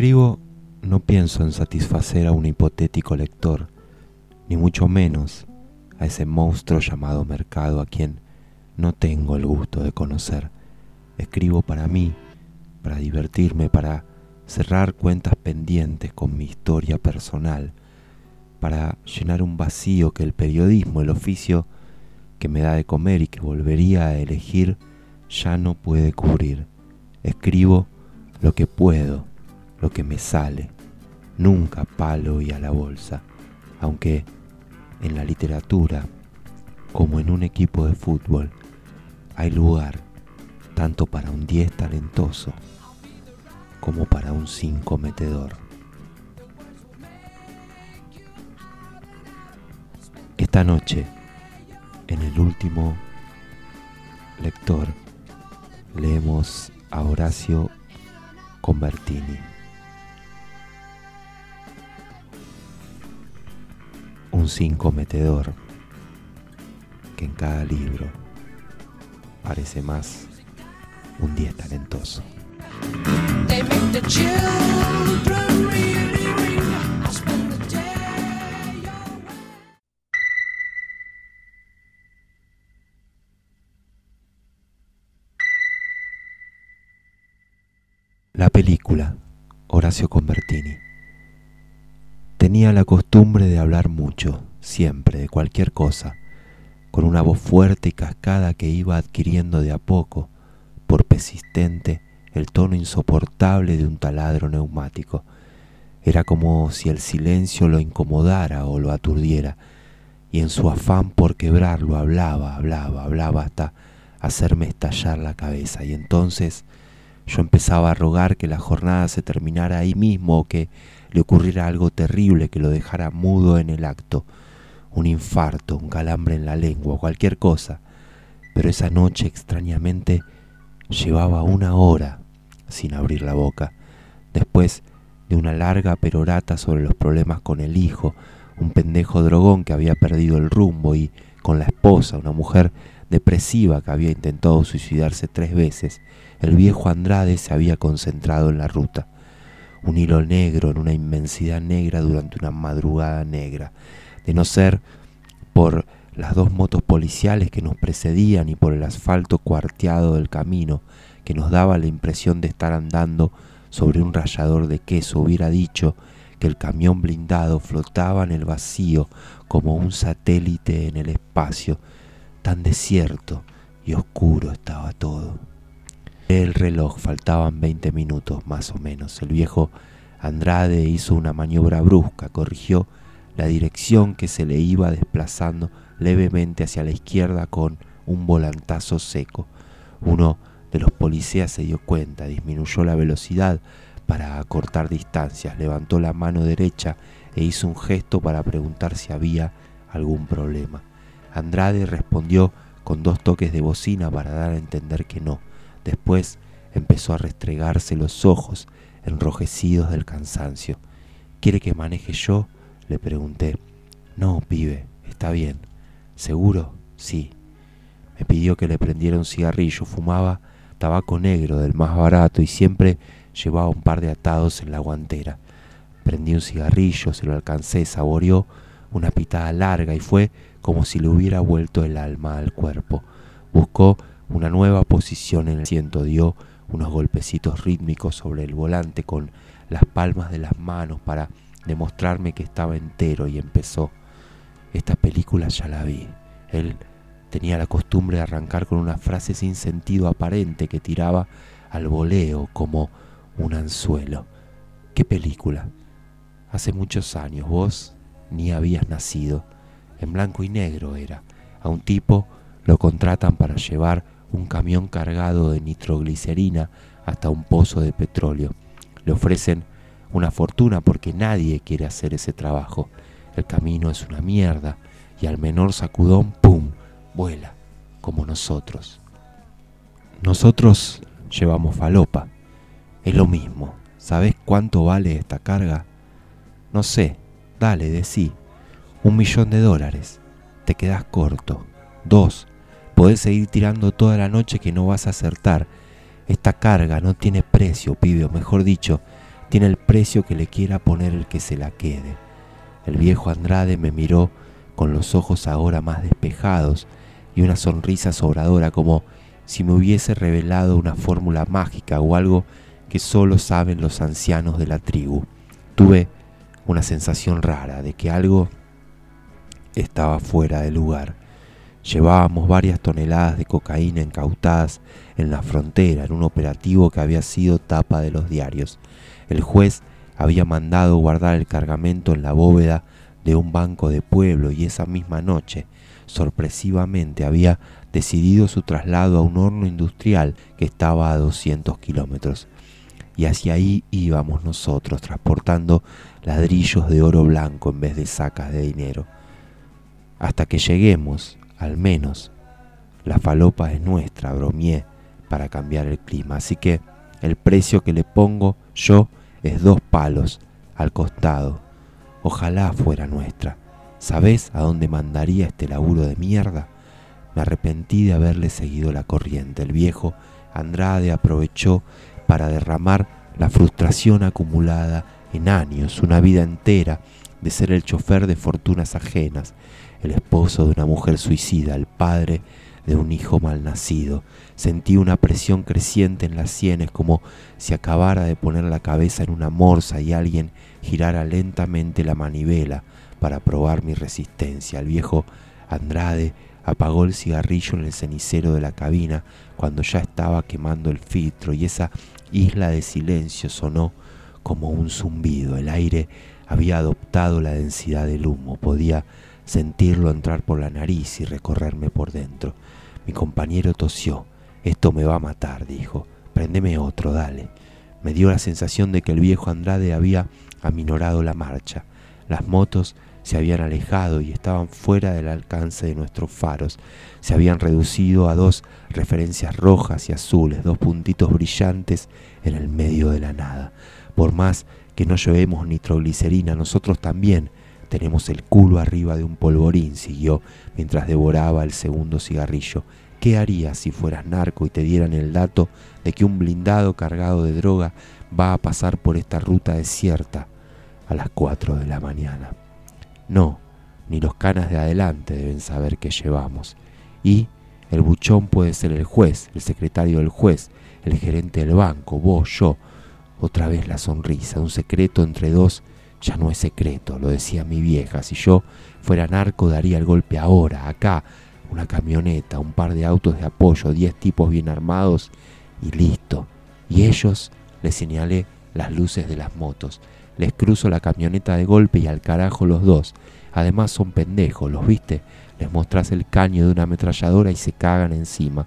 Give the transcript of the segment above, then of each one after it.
Escribo no pienso en satisfacer a un hipotético lector, ni mucho menos a ese monstruo llamado mercado a quien no tengo el gusto de conocer. Escribo para mí, para divertirme, para cerrar cuentas pendientes con mi historia personal, para llenar un vacío que el periodismo, el oficio que me da de comer y que volvería a elegir, ya no puede cubrir. Escribo lo que puedo lo que me sale, nunca palo y a la bolsa, aunque en la literatura, como en un equipo de fútbol, hay lugar tanto para un 10 talentoso como para un 5 metedor. Esta noche, en el último lector, leemos a Horacio Convertini. Un cinco metedor que en cada libro parece más un 10 talentoso. La película Horacio Convertini Tenía la costumbre de hablar mucho, siempre, de cualquier cosa, con una voz fuerte y cascada que iba adquiriendo de a poco, por persistente, el tono insoportable de un taladro neumático. Era como si el silencio lo incomodara o lo aturdiera, y en su afán por quebrarlo hablaba, hablaba, hablaba hasta hacerme estallar la cabeza. Y entonces yo empezaba a rogar que la jornada se terminara ahí mismo o que le ocurriera algo terrible que lo dejara mudo en el acto, un infarto, un calambre en la lengua, cualquier cosa. Pero esa noche extrañamente llevaba una hora sin abrir la boca, después de una larga perorata sobre los problemas con el hijo, un pendejo drogón que había perdido el rumbo y con la esposa, una mujer depresiva que había intentado suicidarse tres veces, el viejo Andrade se había concentrado en la ruta un hilo negro en una inmensidad negra durante una madrugada negra, de no ser por las dos motos policiales que nos precedían y por el asfalto cuarteado del camino que nos daba la impresión de estar andando sobre un rallador de queso, hubiera dicho que el camión blindado flotaba en el vacío como un satélite en el espacio, tan desierto y oscuro estaba todo el reloj, faltaban 20 minutos más o menos. El viejo Andrade hizo una maniobra brusca, corrigió la dirección que se le iba desplazando levemente hacia la izquierda con un volantazo seco. Uno de los policías se dio cuenta, disminuyó la velocidad para acortar distancias, levantó la mano derecha e hizo un gesto para preguntar si había algún problema. Andrade respondió con dos toques de bocina para dar a entender que no. Después empezó a restregarse los ojos enrojecidos del cansancio. ¿Quiere que maneje yo? le pregunté. No, pibe, está bien. ¿Seguro? Sí. Me pidió que le prendiera un cigarrillo. Fumaba tabaco negro del más barato y siempre llevaba un par de atados en la guantera. Prendí un cigarrillo, se lo alcancé, saboreó una pitada larga y fue como si le hubiera vuelto el alma al cuerpo. Buscó una nueva posición en el asiento, dio unos golpecitos rítmicos sobre el volante con las palmas de las manos para demostrarme que estaba entero y empezó. Esta película ya la vi. Él tenía la costumbre de arrancar con una frase sin sentido aparente que tiraba al voleo como un anzuelo. ¿Qué película? Hace muchos años, vos ni habías nacido. En blanco y negro era. A un tipo lo contratan para llevar un camión cargado de nitroglicerina hasta un pozo de petróleo. Le ofrecen una fortuna porque nadie quiere hacer ese trabajo. El camino es una mierda y al menor sacudón, ¡pum!, vuela, como nosotros. Nosotros llevamos falopa. Es lo mismo. ¿Sabes cuánto vale esta carga? No sé. Dale, decí. Un millón de dólares. Te quedas corto. Dos. Podés seguir tirando toda la noche que no vas a acertar. Esta carga no tiene precio, pibe, mejor dicho, tiene el precio que le quiera poner el que se la quede. El viejo Andrade me miró con los ojos ahora más despejados y una sonrisa sobradora como si me hubiese revelado una fórmula mágica o algo que solo saben los ancianos de la tribu. Tuve una sensación rara de que algo estaba fuera de lugar. Llevábamos varias toneladas de cocaína incautadas en la frontera en un operativo que había sido tapa de los diarios. El juez había mandado guardar el cargamento en la bóveda de un banco de pueblo y esa misma noche, sorpresivamente, había decidido su traslado a un horno industrial que estaba a 200 kilómetros. Y hacia ahí íbamos nosotros, transportando ladrillos de oro blanco en vez de sacas de dinero. Hasta que lleguemos, al menos, la falopa es nuestra, bromié, para cambiar el clima. Así que el precio que le pongo yo es dos palos al costado. Ojalá fuera nuestra. ¿Sabés a dónde mandaría este laburo de mierda? Me arrepentí de haberle seguido la corriente. El viejo Andrade aprovechó para derramar la frustración acumulada en años, una vida entera de ser el chofer de fortunas ajenas, el esposo de una mujer suicida, el padre de un hijo malnacido. Sentí una presión creciente en las sienes como si acabara de poner la cabeza en una morsa y alguien girara lentamente la manivela para probar mi resistencia. El viejo Andrade apagó el cigarrillo en el cenicero de la cabina cuando ya estaba quemando el filtro y esa isla de silencio sonó como un zumbido. El aire había adoptado la densidad del humo, podía sentirlo entrar por la nariz y recorrerme por dentro. Mi compañero tosió. Esto me va a matar, dijo. Prendeme otro, dale. Me dio la sensación de que el viejo Andrade había aminorado la marcha. Las motos se habían alejado y estaban fuera del alcance de nuestros faros. Se habían reducido a dos referencias rojas y azules, dos puntitos brillantes en el medio de la nada. Por más que no llevemos nitroglicerina, nosotros también tenemos el culo arriba de un polvorín, siguió mientras devoraba el segundo cigarrillo. ¿Qué harías si fueras narco y te dieran el dato de que un blindado cargado de droga va a pasar por esta ruta desierta a las 4 de la mañana? No, ni los canas de adelante deben saber qué llevamos. Y el buchón puede ser el juez, el secretario del juez, el gerente del banco, vos, yo. Otra vez la sonrisa, un secreto entre dos ya no es secreto, lo decía mi vieja. Si yo fuera narco daría el golpe ahora, acá, una camioneta, un par de autos de apoyo, diez tipos bien armados y listo. Y ellos, les señalé las luces de las motos. Les cruzo la camioneta de golpe y al carajo los dos. Además son pendejos, ¿los viste? Les mostrás el caño de una ametralladora y se cagan encima.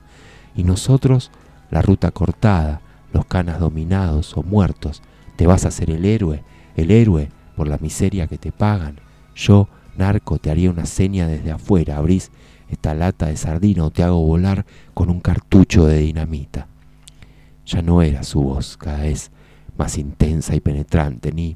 Y nosotros, la ruta cortada, los canas dominados o muertos. ¿Te vas a hacer el héroe? El héroe por la miseria que te pagan. Yo, narco, te haría una seña desde afuera. Abrís esta lata de sardina o te hago volar con un cartucho de dinamita. Ya no era su voz, cada vez más intensa y penetrante, ni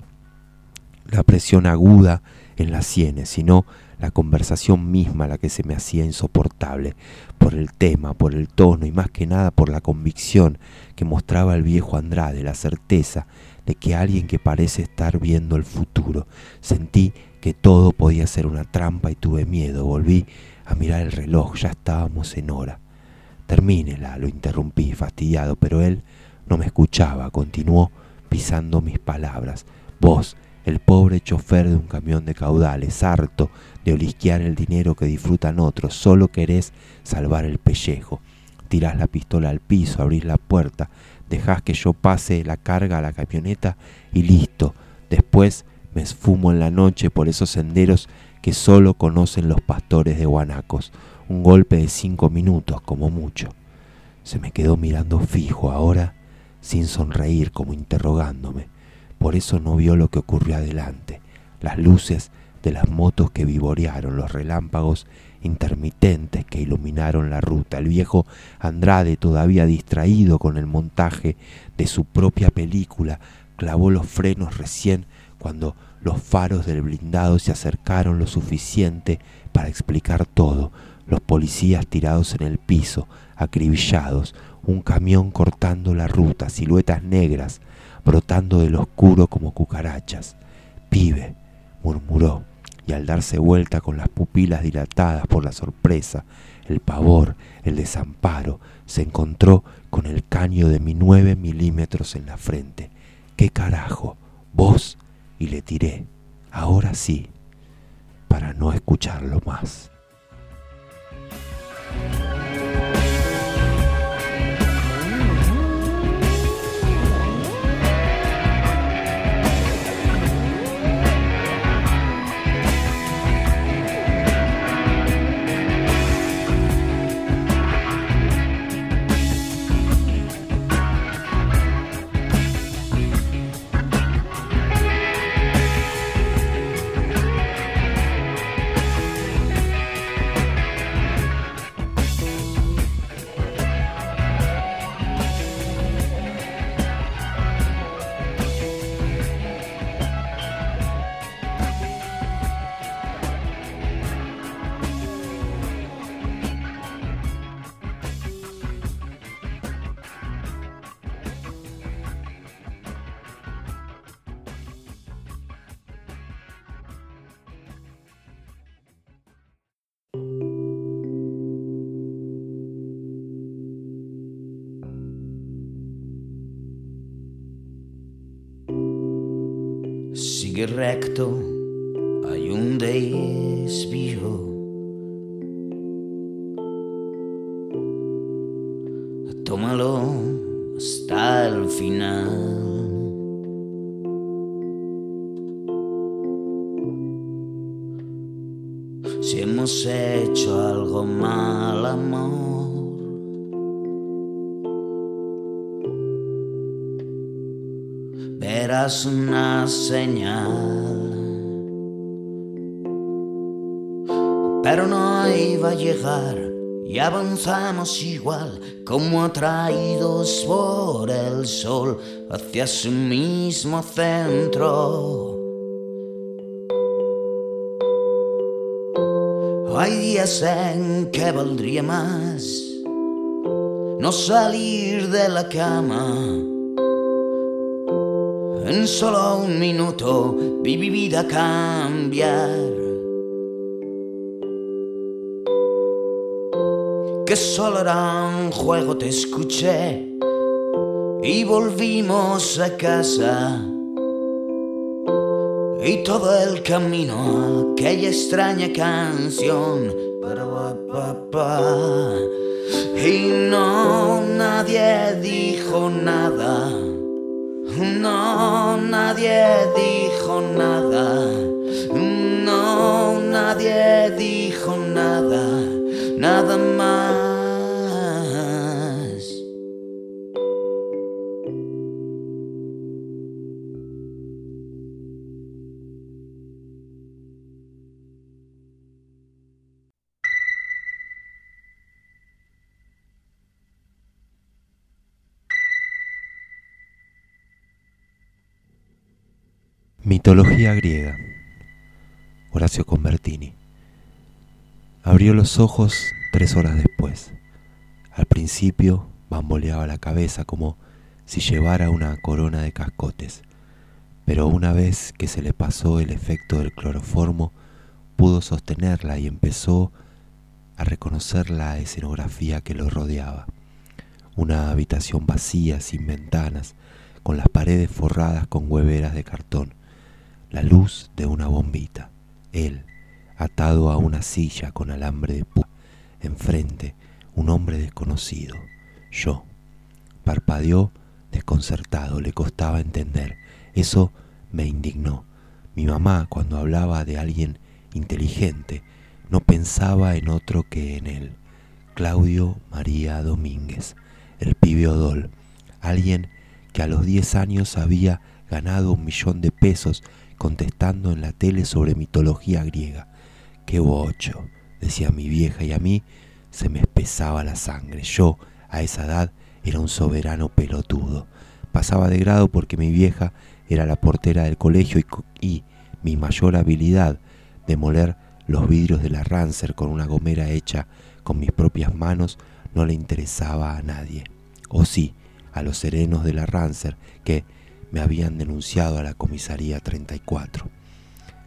la presión aguda en las sienes, sino la conversación misma la que se me hacía insoportable, por el tema, por el tono y más que nada por la convicción que mostraba el viejo Andrade, la certeza de que alguien que parece estar viendo el futuro. Sentí que todo podía ser una trampa y tuve miedo. Volví a mirar el reloj, ya estábamos en hora. Termínela, lo interrumpí, fastidiado, pero él No me escuchaba, continuó pisando mis palabras. Vos, el pobre chofer de un camión de caudales, harto de olisquear el dinero que disfrutan otros, solo querés salvar el pellejo. Tirás la pistola al piso, abrís la puerta, dejás que yo pase la carga a la camioneta y listo. Después me esfumo en la noche por esos senderos que solo conocen los pastores de guanacos. Un golpe de cinco minutos, como mucho. Se me quedó mirando fijo ahora, sin sonreír, como interrogándome. Por eso no vio lo que ocurrió adelante. Las luces de las motos que vivorearon, los relámpagos intermitentes que iluminaron la ruta. El viejo Andrade, todavía distraído con el montaje de su propia película, clavó los frenos recién cuando los faros del blindado se acercaron lo suficiente para explicar todo. Los policías tirados en el piso, acribillados, un camión cortando la ruta, siluetas negras brotando del oscuro como cucarachas. Pibe, murmuró, y al darse vuelta con las pupilas dilatadas por la sorpresa, el pavor, el desamparo, se encontró con el caño de mi nueve milímetros en la frente. ¿Qué carajo? ¿Vos? Y le tiré, ahora sí, para no escucharlo más. Recto hay un desvío. Tómalo hasta el final. Una señal. Pero no iba a llegar y avanzamos igual como atraídos por el sol hacia su mismo centro. Hay días en que valdría más no salir de la cama en solo un minuto vi mi vida cambiar. Que solo era un juego, te escuché y volvimos a casa. Y todo el camino, aquella extraña canción. Y no, nadie dijo nada. No, nadie dijo nada. No, nadie dijo nada. Nada más. Mitología griega. Horacio Convertini. Abrió los ojos tres horas después. Al principio bamboleaba la cabeza como si llevara una corona de cascotes, pero una vez que se le pasó el efecto del cloroformo, pudo sostenerla y empezó a reconocer la escenografía que lo rodeaba. una habitación vacía, sin ventanas, con las paredes forradas con hueveras de cartón, la luz de una bombita, él, atado a una silla con alambre de púa, enfrente, un hombre desconocido, yo. Parpadeó desconcertado, le costaba entender. Eso me indignó. Mi mamá, cuando hablaba de alguien inteligente, no pensaba en otro que en él. Claudio María Domínguez, el pibe Odol, alguien que a los 10 años había ganado un millón de pesos contestando en la tele sobre mitología griega. ¡Qué bocho! decía mi vieja y a mí se me espesaba la sangre. Yo, a esa edad, era un soberano pelotudo. Pasaba de grado porque mi vieja era la portera del colegio y, mi mayor habilidad de moler los vidrios de la Rancer con una gomera hecha con mis propias manos no le interesaba a nadie. O sí, a los serenos de la Rancer que me habían denunciado a la comisaría 34.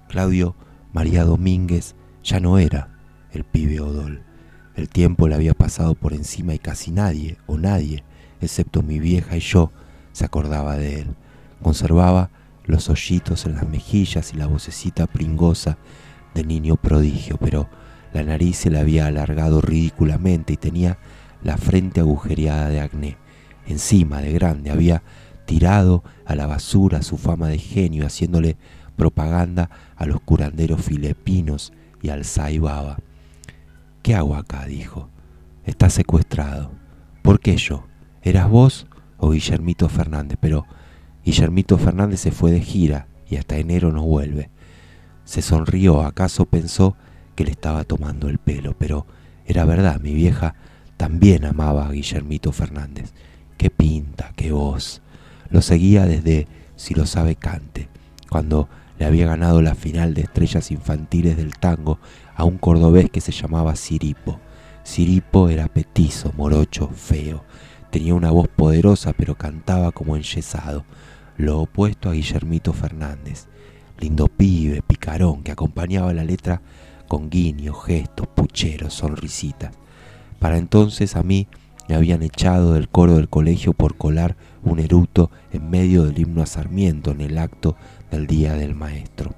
Claudio María Domínguez ya no era el pibe Odol. El tiempo le había pasado por encima y casi nadie, o nadie, excepto mi vieja y yo, se acordaba de él. Conservaba los hoyitos en las mejillas y la vocecita pringosa de niño prodigio, pero la nariz se le había alargado ridículamente y tenía la frente agujereada de acné. Encima de grande había tirado a la basura su fama de genio, haciéndole propaganda a los curanderos filipinos y al Saibaba. ¿Qué hago acá? dijo. Está secuestrado. ¿Por qué yo? ¿Eras vos o Guillermito Fernández? Pero Guillermito Fernández se fue de gira y hasta enero no vuelve. Se sonrió, acaso pensó que le estaba tomando el pelo, pero era verdad, mi vieja también amaba a Guillermito Fernández. Qué pinta, qué voz. Lo seguía desde Si lo sabe cante, cuando le había ganado la final de estrellas infantiles del tango a un cordobés que se llamaba Siripo. Siripo era petizo, morocho, feo. Tenía una voz poderosa pero cantaba como enyesado, lo opuesto a Guillermito Fernández. Lindo pibe, picarón, que acompañaba la letra con guiños, gestos, pucheros, sonrisitas. Para entonces a mí me habían echado del coro del colegio por colar un eruto en medio del himno a Sarmiento en el acto del Día del Maestro.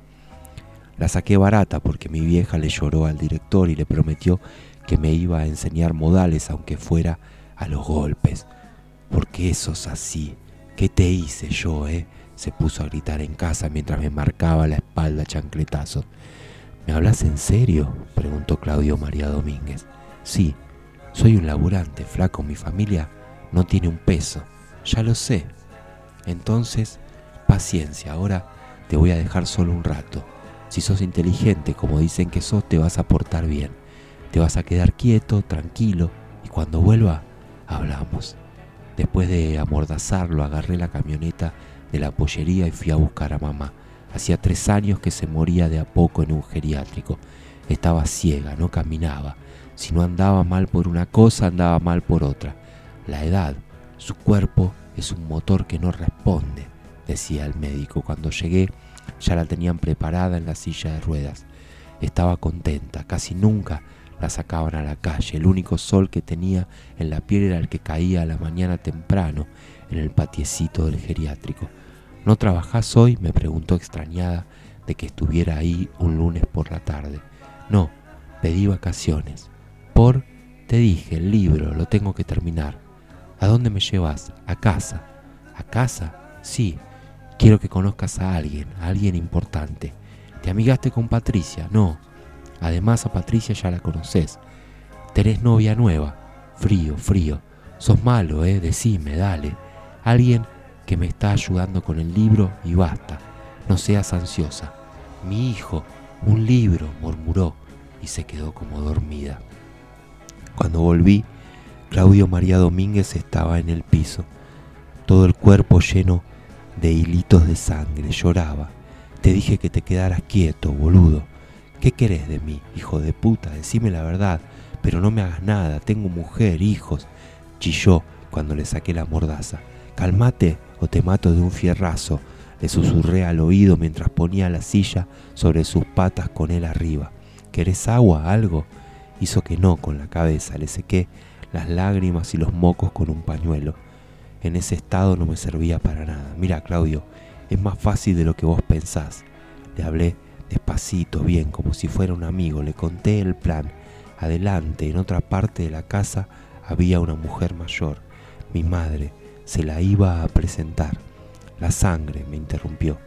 La saqué barata porque mi vieja le lloró al director y le prometió que me iba a enseñar modales aunque fuera a los golpes. Porque eso es así. ¿Qué te hice yo, eh? Se puso a gritar en casa mientras me marcaba la espalda chancletazos. ¿Me hablas en serio? preguntó Claudio María Domínguez. Sí, soy un laburante, flaco, mi familia no tiene un peso. Ya lo sé. Entonces, paciencia, ahora te voy a dejar solo un rato. Si sos inteligente, como dicen que sos, te vas a portar bien. Te vas a quedar quieto, tranquilo, y cuando vuelva, hablamos. Después de amordazarlo, agarré la camioneta de la pollería y fui a buscar a mamá. Hacía tres años que se moría de a poco en un geriátrico. Estaba ciega, no caminaba. Si no andaba mal por una cosa, andaba mal por otra. La edad, su cuerpo es un motor que no responde, decía el médico. Cuando llegué, ya la tenían preparada en la silla de ruedas. Estaba contenta, casi nunca la sacaban a la calle. El único sol que tenía en la piel era el que caía a la mañana temprano en el patiecito del geriátrico. ¿No trabajás hoy? me preguntó extrañada de que estuviera ahí un lunes por la tarde. No, pedí vacaciones. Por, te dije, el libro, lo tengo que terminar. ¿A dónde me llevas? A casa. ¿A casa? Sí, Quiero que conozcas a alguien, a alguien importante. ¿Te amigaste con Patricia? No. Además a Patricia ya la conoces. Tenés novia nueva. Frío, frío. Sos malo, eh. Decime, dale. Alguien que me está ayudando con el libro y basta. No seas ansiosa. Mi hijo, un libro, murmuró y se quedó como dormida. Cuando volví, Claudio María Domínguez estaba en el piso, todo el cuerpo lleno de hilitos de sangre, lloraba. Te dije que te quedaras quieto, boludo. ¿Qué querés de mí, hijo de puta? Decime la verdad, pero no me hagas nada, tengo mujer, hijos. Chilló cuando le saqué la mordaza. Calmate o te mato de un fierrazo, le susurré al oído mientras ponía la silla sobre sus patas con él arriba. ¿Querés agua, algo? Hizo que no con la cabeza, le sequé las lágrimas y los mocos con un pañuelo. En ese estado no me servía para nada. Mira, Claudio, es más fácil de lo que vos pensás. Le hablé despacito, bien, como si fuera un amigo. Le conté el plan. Adelante, en otra parte de la casa, había una mujer mayor, mi madre. Se la iba a presentar. La sangre, me interrumpió.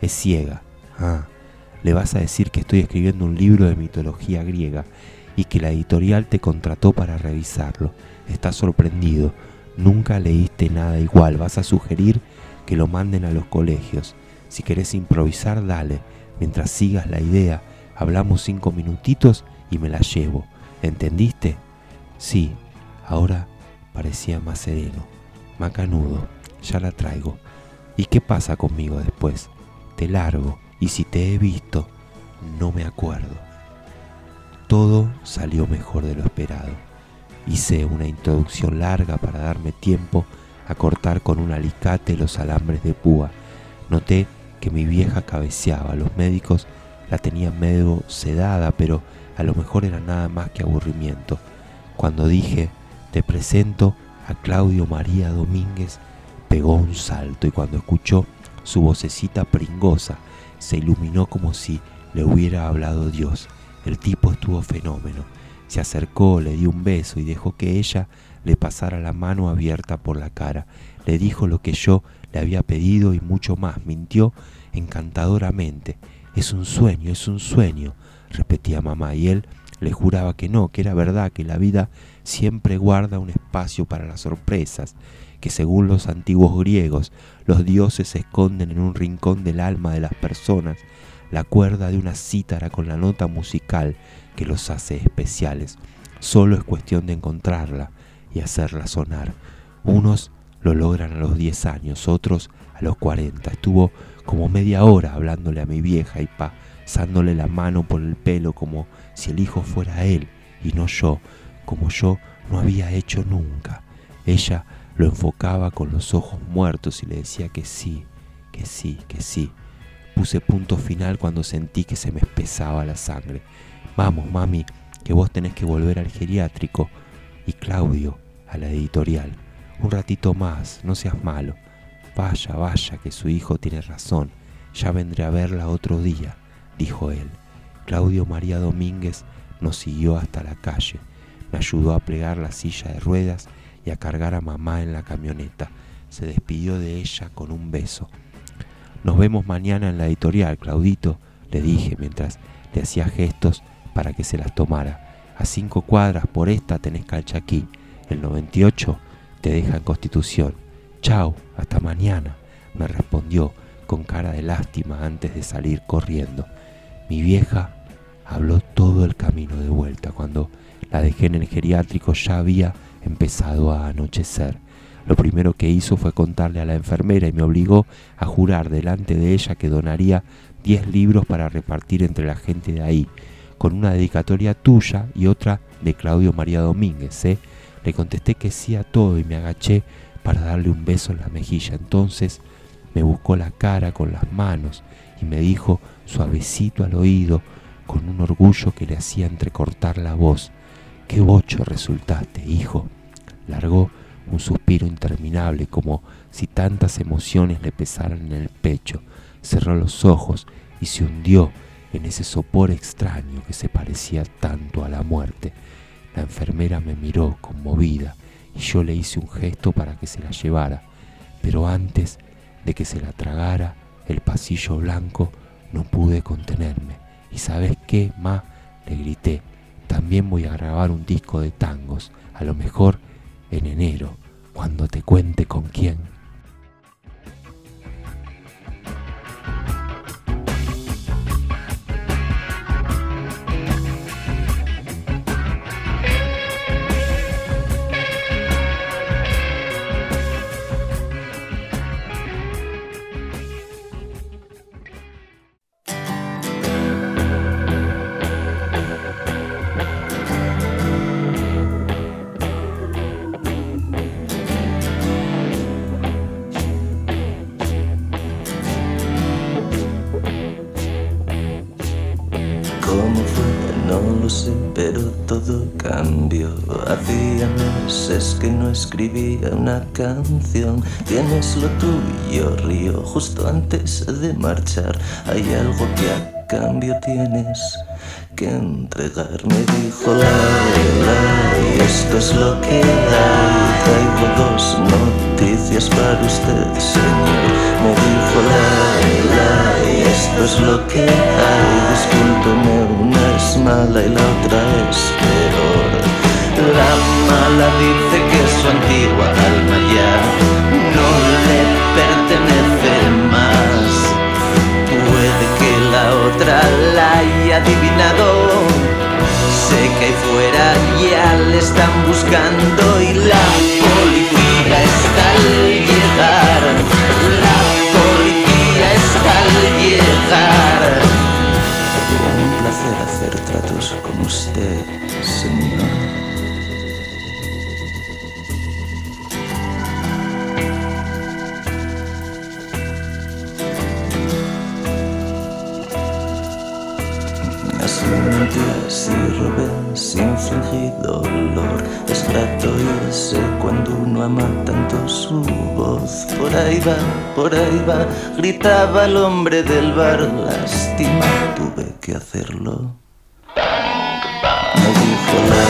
Es ciega. Ah, le vas a decir que estoy escribiendo un libro de mitología griega y que la editorial te contrató para revisarlo. Estás sorprendido. Nunca leíste nada igual. Vas a sugerir que lo manden a los colegios. Si querés improvisar, dale. Mientras sigas la idea, hablamos cinco minutitos y me la llevo. ¿Entendiste? Sí, ahora parecía más sereno. Macanudo, ya la traigo. ¿Y qué pasa conmigo después? Te largo y si te he visto, no me acuerdo. Todo salió mejor de lo esperado. Hice una introducción larga para darme tiempo a cortar con un alicate los alambres de púa. Noté que mi vieja cabeceaba. Los médicos la tenían medio sedada, pero a lo mejor era nada más que aburrimiento. Cuando dije, te presento a Claudio María Domínguez, pegó un salto y cuando escuchó su vocecita pringosa, se iluminó como si le hubiera hablado Dios. El tipo estuvo fenómeno. Se acercó, le dio un beso y dejó que ella le pasara la mano abierta por la cara. Le dijo lo que yo le había pedido y mucho más. Mintió encantadoramente. Es un sueño, es un sueño, repetía mamá, y él le juraba que no, que era verdad, que la vida siempre guarda un espacio para las sorpresas, que según los antiguos griegos, los dioses se esconden en un rincón del alma de las personas, la cuerda de una cítara con la nota musical que los hace especiales. Solo es cuestión de encontrarla y hacerla sonar. Unos lo logran a los 10 años, otros a los 40. Estuvo como media hora hablándole a mi vieja y pasándole la mano por el pelo como si el hijo fuera él y no yo, como yo no había hecho nunca. Ella lo enfocaba con los ojos muertos y le decía que sí, que sí, que sí. Puse punto final cuando sentí que se me espesaba la sangre. Vamos, mami, que vos tenés que volver al geriátrico. Y Claudio, a la editorial. Un ratito más, no seas malo. Vaya, vaya, que su hijo tiene razón. Ya vendré a verla otro día, dijo él. Claudio María Domínguez nos siguió hasta la calle. Me ayudó a plegar la silla de ruedas y a cargar a mamá en la camioneta. Se despidió de ella con un beso. Nos vemos mañana en la editorial, Claudito, le dije mientras le hacía gestos para que se las tomara. A cinco cuadras por esta tenés calchaquí. El 98 te deja en Constitución. Chao, hasta mañana, me respondió con cara de lástima antes de salir corriendo. Mi vieja habló todo el camino de vuelta. Cuando la dejé en el geriátrico ya había empezado a anochecer. Lo primero que hizo fue contarle a la enfermera y me obligó a jurar delante de ella que donaría 10 libros para repartir entre la gente de ahí, con una dedicatoria tuya y otra de Claudio María Domínguez. ¿eh? Le contesté que sí a todo y me agaché para darle un beso en la mejilla. Entonces me buscó la cara con las manos y me dijo suavecito al oído, con un orgullo que le hacía entrecortar la voz, qué bocho resultaste, hijo. Largó un suspiro interminable como si tantas emociones le pesaran en el pecho. Cerró los ojos y se hundió en ese sopor extraño que se parecía tanto a la muerte. La enfermera me miró conmovida y yo le hice un gesto para que se la llevara, pero antes de que se la tragara el pasillo blanco no pude contenerme. ¿Y sabes qué, ma? Le grité. También voy a grabar un disco de tangos, a lo mejor en enero, cuando te cuente con quién. Escribía una canción. Tienes lo tuyo, río, justo antes de marchar. Hay algo que a cambio tienes que entregar. Me dijo la, la, y esto es lo que hay. Traigo dos noticias para usted, señor. Me dijo la, la, y esto es lo que hay. Discúlpeme, una es mala y la otra es peor. La mala dice su antigua alma ya no le pertenece más. Puede que la otra la haya adivinado. Sé que fuera ya le están buscando y la policía está al llegar. La policía está al llegar. Un placer hacer tratos con usted, señor. Mentí, así robé, sin fingir dolor. Es grato irse cuando uno ama tanto su voz. Por ahí va, por ahí va, gritaba el hombre del bar. Lástima, tuve que hacerlo. Me dijo la,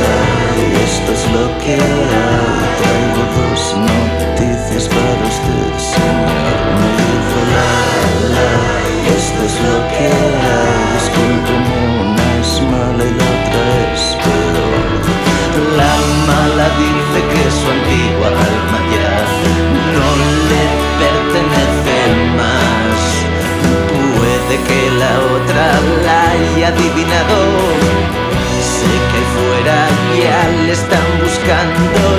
la, y esto es lo que hay. Traigo dos noticias para usted, señor. La otra la haya adivinado. Sé que fuera ya le están buscando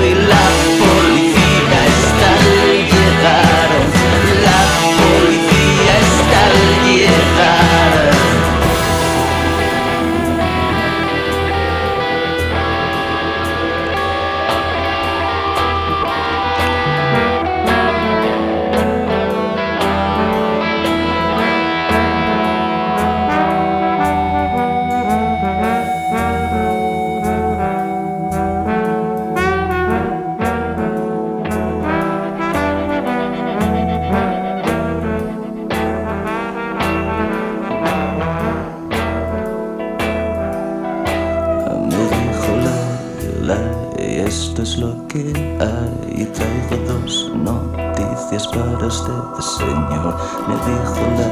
esto es lo que hay. Y traigo dos noticias para usted, señor. Me dijo la,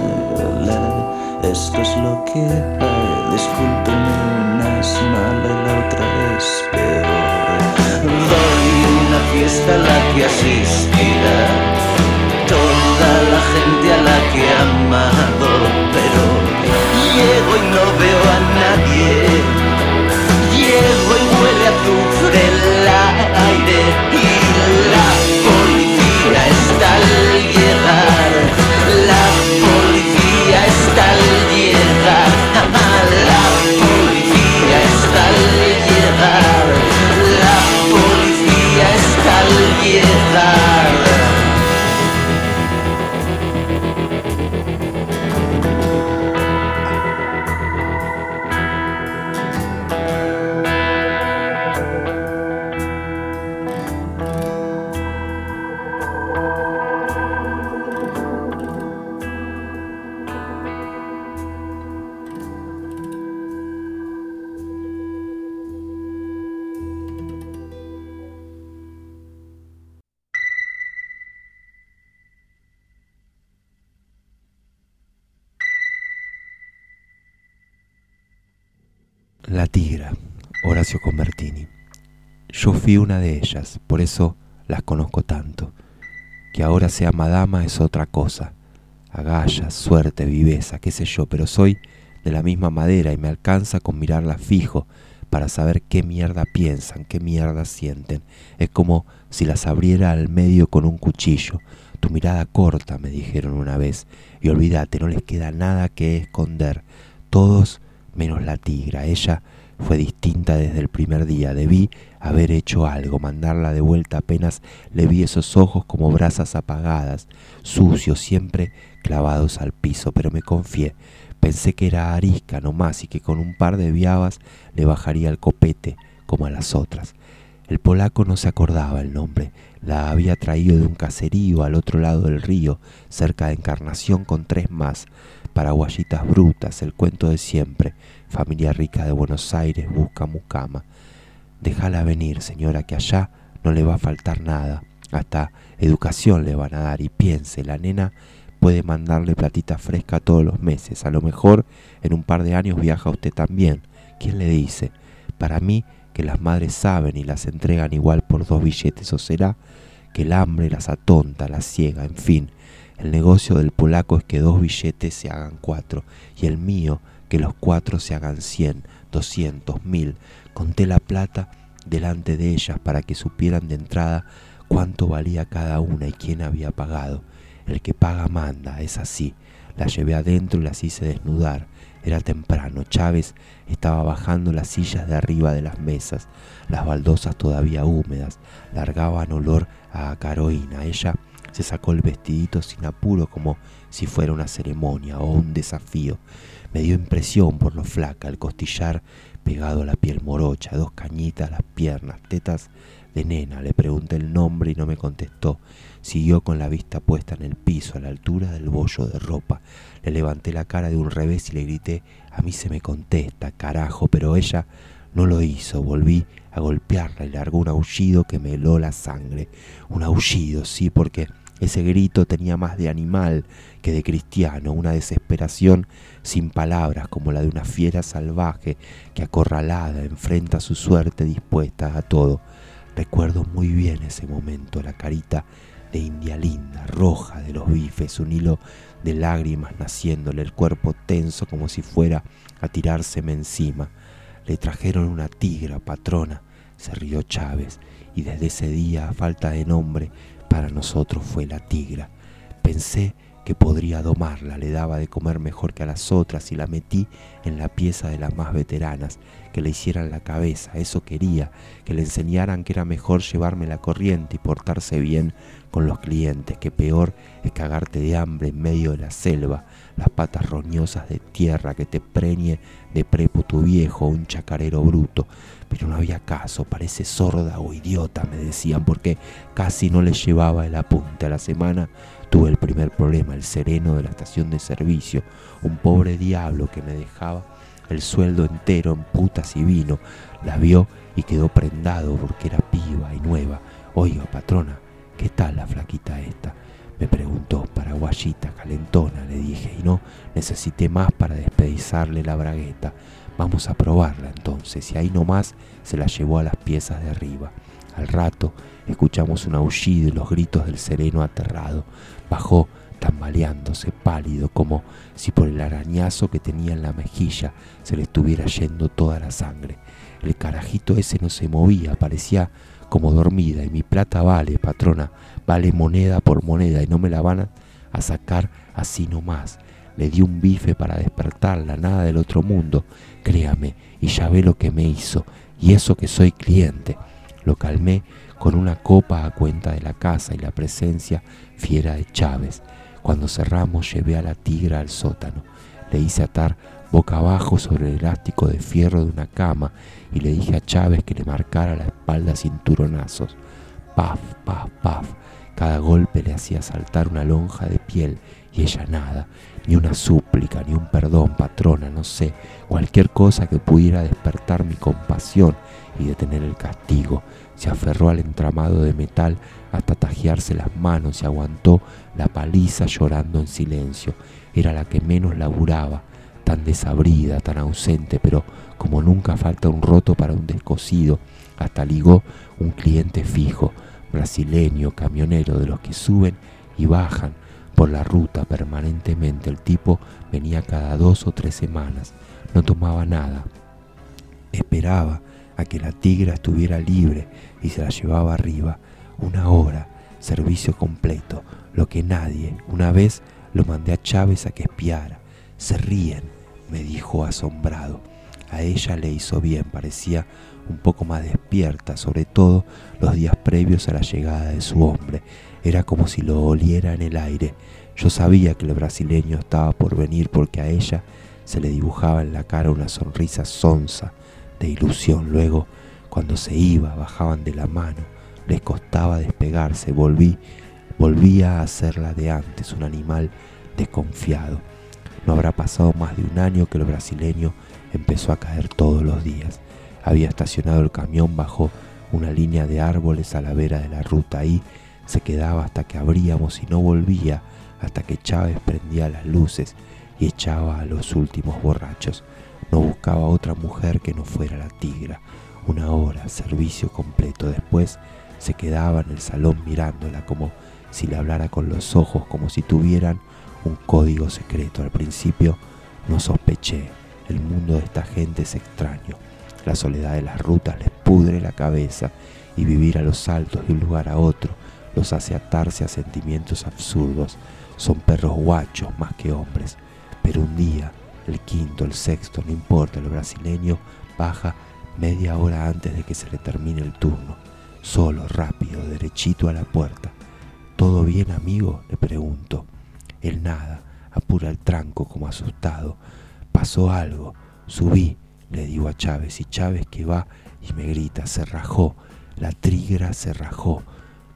la, esto es lo que hay. Discúlpeme, una es mala y la otra es peor. Doy una fiesta a la que asistirá toda la gente a la que he amado, pero llego y no veo a nadie. La tigra, Horacio Convertini. Yo fui una de ellas, por eso las conozco tanto. Que ahora sea madama es otra cosa. Agallas, suerte, viveza, qué sé yo, pero soy de la misma madera y me alcanza con mirarlas fijo para saber qué mierda piensan, qué mierda sienten. Es como si las abriera al medio con un cuchillo. Tu mirada corta, me dijeron una vez, y olvídate, no les queda nada que esconder. Todos menos la tigra. Ella fue distinta desde el primer día. Debí haber hecho algo, mandarla de vuelta apenas le vi esos ojos como brasas apagadas, sucios, siempre clavados al piso, pero me confié. Pensé que era arisca nomás y que con un par de viabas le bajaría el copete como a las otras. El polaco no se acordaba el nombre, la había traído de un caserío al otro lado del río, cerca de Encarnación con tres más, paraguayitas brutas, el cuento de siempre, familia rica de Buenos Aires busca mucama. Déjala venir, señora, que allá no le va a faltar nada, hasta educación le van a dar y piense, la nena puede mandarle platita fresca todos los meses, a lo mejor en un par de años viaja usted también. ¿Quién le dice? Para mí que las madres saben y las entregan igual por dos billetes, o será que el hambre las atonta, las ciega, en fin. El negocio del polaco es que dos billetes se hagan cuatro, y el mío que los cuatro se hagan cien, doscientos, mil. Conté la plata delante de ellas para que supieran de entrada cuánto valía cada una y quién había pagado. El que paga manda, es así. La llevé adentro y las hice desnudar. Era temprano, Chávez estaba bajando las sillas de arriba de las mesas, las baldosas todavía húmedas, largaban olor a caroína. Ella se sacó el vestidito sin apuro como si fuera una ceremonia o un desafío. Me dio impresión por lo flaca, el costillar pegado a la piel morocha, dos cañitas, las piernas, tetas de nena. Le pregunté el nombre y no me contestó. Siguió con la vista puesta en el piso, a la altura del bollo de ropa. Le levanté la cara de un revés y le grité, a mí se me contesta, carajo, pero ella no lo hizo. Volví a golpearla y largó un aullido que me heló la sangre. Un aullido, sí, porque ese grito tenía más de animal que de cristiano, una desesperación sin palabras como la de una fiera salvaje que acorralada enfrenta su suerte dispuesta a todo. Recuerdo muy bien ese momento, la carita de India linda, roja de los bifes, un hilo de lágrimas naciéndole, el cuerpo tenso como si fuera a tirárseme encima. Le trajeron una tigra, patrona, se rió Chávez, y desde ese día, a falta de nombre, para nosotros fue la tigra. Pensé que podría domarla, le daba de comer mejor que a las otras y la metí en la pieza de las más veteranas, que le hicieran la cabeza, eso quería, que le enseñaran que era mejor llevarme la corriente y portarse bien con los clientes, que peor es cagarte de hambre en medio de la selva, las patas roñosas de tierra que te preñe de prepo tu viejo, un chacarero bruto. Pero no había caso, parece sorda o idiota, me decían, porque casi no le llevaba el apunte a la semana Tuve el primer problema, el sereno de la estación de servicio, un pobre diablo que me dejaba el sueldo entero en putas y vino. La vio y quedó prendado porque era piba y nueva. Oiga, patrona, ¿qué tal la flaquita esta? Me preguntó, paraguayita, calentona, le dije, y no necesité más para despedizarle la bragueta. Vamos a probarla entonces, y ahí nomás se la llevó a las piezas de arriba. Al rato escuchamos un aullido y los gritos del sereno aterrado. Bajó tambaleándose, pálido, como si por el arañazo que tenía en la mejilla se le estuviera yendo toda la sangre. El carajito ese no se movía, parecía como dormida, y mi plata vale, patrona, vale moneda por moneda, y no me la van a sacar así nomás. Le di un bife para despertarla, nada del otro mundo, créame, y ya ve lo que me hizo, y eso que soy cliente. Lo calmé con una copa a cuenta de la casa y la presencia fiera de Chávez. Cuando cerramos llevé a la tigra al sótano. Le hice atar boca abajo sobre el elástico de fierro de una cama y le dije a Chávez que le marcara la espalda cinturonazos. Paf, paf, paf. Cada golpe le hacía saltar una lonja de piel y ella nada, ni una súplica, ni un perdón, patrona, no sé, cualquier cosa que pudiera despertar mi compasión y detener el castigo. Se aferró al entramado de metal hasta tajearse las manos y aguantó la paliza llorando en silencio. Era la que menos laburaba, tan desabrida, tan ausente, pero como nunca falta un roto para un descosido, hasta ligó un cliente fijo, brasileño, camionero, de los que suben y bajan por la ruta permanentemente. El tipo venía cada dos o tres semanas, no tomaba nada, esperaba a que la tigra estuviera libre y se la llevaba arriba. Una hora, servicio completo, lo que nadie. Una vez lo mandé a Chávez a que espiara. Se ríen, me dijo asombrado. A ella le hizo bien, parecía un poco más despierta, sobre todo los días previos a la llegada de su hombre. Era como si lo oliera en el aire. Yo sabía que el brasileño estaba por venir porque a ella se le dibujaba en la cara una sonrisa sonsa de ilusión. Luego, cuando se iba, bajaban de la mano, les costaba despegarse, volví, volvía a ser la de antes, un animal desconfiado. No habrá pasado más de un año que el brasileño empezó a caer todos los días. Había estacionado el camión bajo una línea de árboles a la vera de la ruta. Ahí se quedaba hasta que abríamos y no volvía hasta que Chávez prendía las luces y echaba a los últimos borrachos. No buscaba otra mujer que no fuera la tigra. Una hora, servicio completo. Después se quedaba en el salón mirándola como si le hablara con los ojos, como si tuvieran un código secreto. Al principio no sospeché. El mundo de esta gente es extraño. La soledad de las rutas les pudre la cabeza y vivir a los saltos de un lugar a otro los hace atarse a sentimientos absurdos. Son perros guachos más que hombres. Pero un día, el quinto, el sexto, no importa, el brasileño baja media hora antes de que se le termine el turno. Solo, rápido, derechito a la puerta. ¿Todo bien, amigo? le pregunto. Él nada, apura el tranco como asustado. Pasó algo. Subí, le digo a Chávez, y Chávez que va y me grita, se rajó, la trigra se rajó.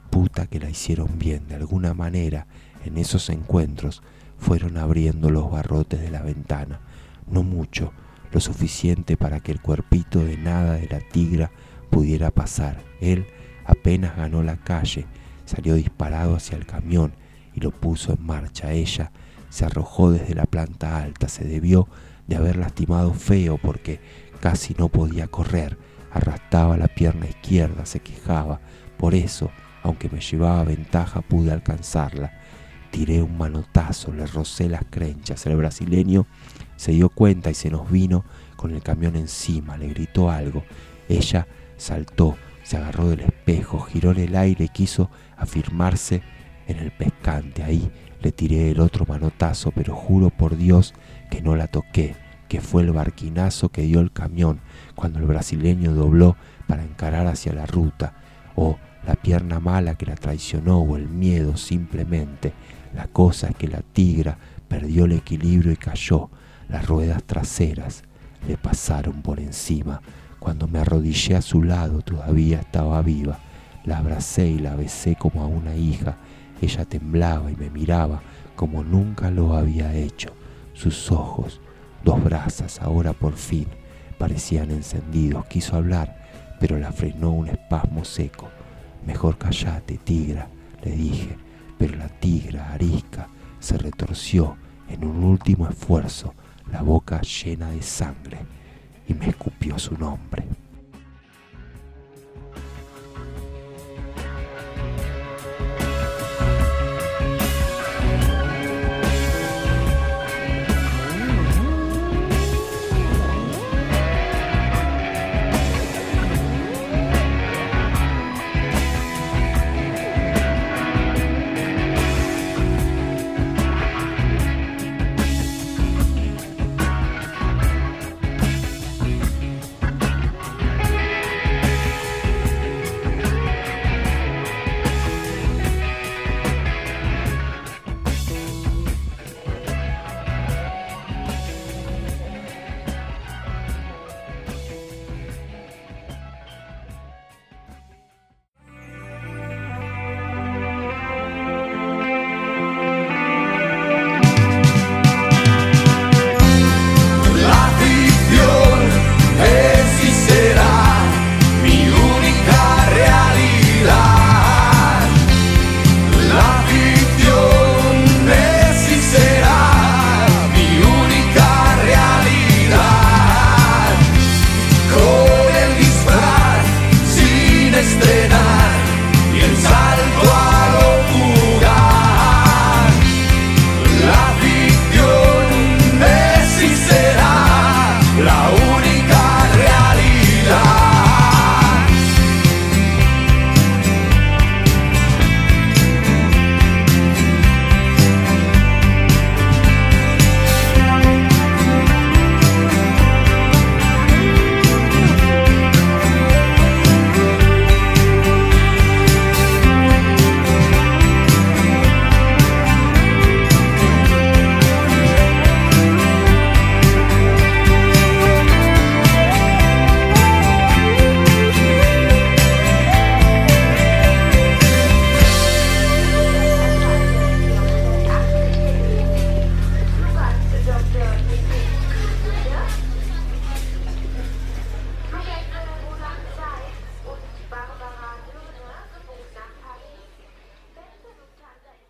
Puta que la hicieron bien, de alguna manera, en esos encuentros fueron abriendo los barrotes de la ventana. No mucho, lo suficiente para que el cuerpito de nada de la tigra pudiera pasar. Él apenas ganó la calle, salió disparado hacia el camión y lo puso en marcha. Ella se arrojó desde la planta alta, se debió de haber lastimado feo porque casi no podía correr, arrastraba la pierna izquierda, se quejaba. Por eso, aunque me llevaba ventaja, pude alcanzarla. Tiré un manotazo, le rocé las crenchas. El brasileño se dio cuenta y se nos vino con el camión encima, le gritó algo. Ella saltó, se agarró del espejo, giró en el aire y quiso afirmarse en el pescante. Ahí le tiré el otro manotazo, pero juro por Dios que no la toqué, que fue el barquinazo que dio el camión cuando el brasileño dobló para encarar hacia la ruta, o la pierna mala que la traicionó, o el miedo simplemente. La cosa es que la tigra perdió el equilibrio y cayó. Las ruedas traseras le pasaron por encima. Cuando me arrodillé a su lado todavía estaba viva. La abracé y la besé como a una hija. Ella temblaba y me miraba como nunca lo había hecho. Sus ojos, dos brasas, ahora por fin, parecían encendidos. Quiso hablar, pero la frenó un espasmo seco. Mejor callate, tigra, le dije, pero la tigra arisca se retorció en un último esfuerzo, la boca llena de sangre, y me escupió su nombre.